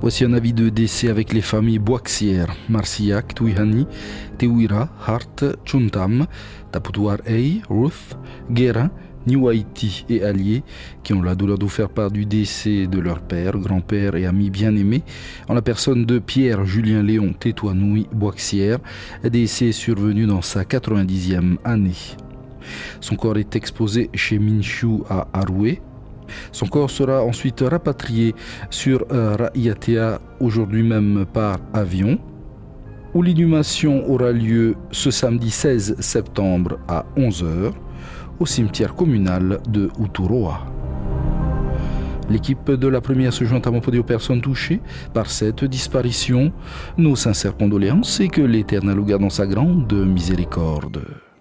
Voici un avis de décès avec les familles Boixière, Marcillac, Tuihani, Tewira, Hart, Chuntam, Taputuar Ei, Ruth, Guérin, New et alliés qui ont la douleur de faire part du décès de leur père, grand-père et ami bien-aimé en la personne de Pierre Julien Léon Tétoinoui Boixière, décès survenu dans sa 90e année. Son corps est exposé chez Minshu à Aroué. Son corps sera ensuite rapatrié sur euh, Raiatea aujourd'hui même par avion où l'inhumation aura lieu ce samedi 16 septembre à 11h au cimetière communal de Uturoa. L'équipe de la première se joint à mon aux personnes touchées par cette disparition. Nos sincères condoléances et que l'Éternel garde dans sa grande miséricorde.